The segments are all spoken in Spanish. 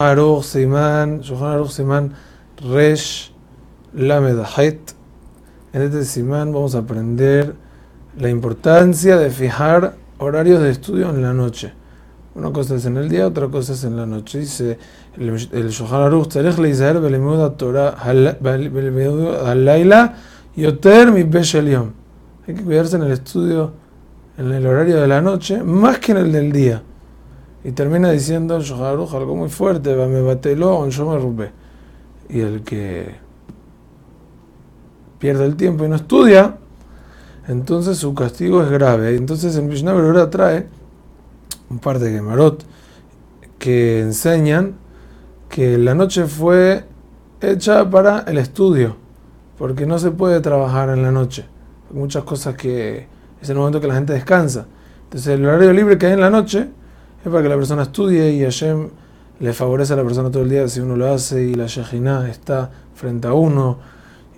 Aruch Shulchan Aruch Siman Resh Lamed Het. En este Siman vamos a aprender la importancia de fijar horarios de estudio en la noche. Una cosa es en el día, otra cosa es en la noche. Dice el, Shulchan Aruch, Tzarech leizaher belimud Torah halayla yoter mi Yom. Hay que cuidarse en el estudio en el horario de la noche más que en el del día. Y termina diciendo el Shoharuj algo muy fuerte, me batelo, yo me rubé. Y el que pierde el tiempo y no estudia, entonces su castigo es grave. Entonces el Mishnah ahora trae un par de Gemarot que enseñan que la noche fue hecha para el estudio, porque no se puede trabajar en la noche. Hay muchas cosas que es el momento que la gente descansa. Entonces el horario libre que hay en la noche es para que la persona estudie y Hashem le favorece a la persona todo el día si uno lo hace y la Shejinah está frente a uno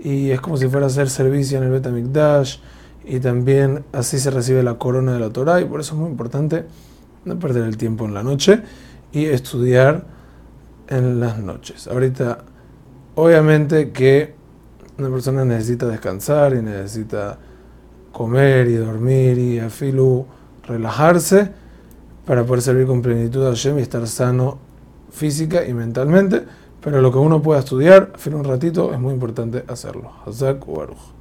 y es como si fuera a hacer servicio en el Betamikdash y también así se recibe la corona de la Torah y por eso es muy importante no perder el tiempo en la noche y estudiar en las noches. Ahorita, obviamente que una persona necesita descansar y necesita comer y dormir y afilu relajarse para poder servir con plenitud a Hashem y estar sano física y mentalmente, pero lo que uno pueda estudiar, fin un ratito, es muy importante hacerlo. Hazak Baruch.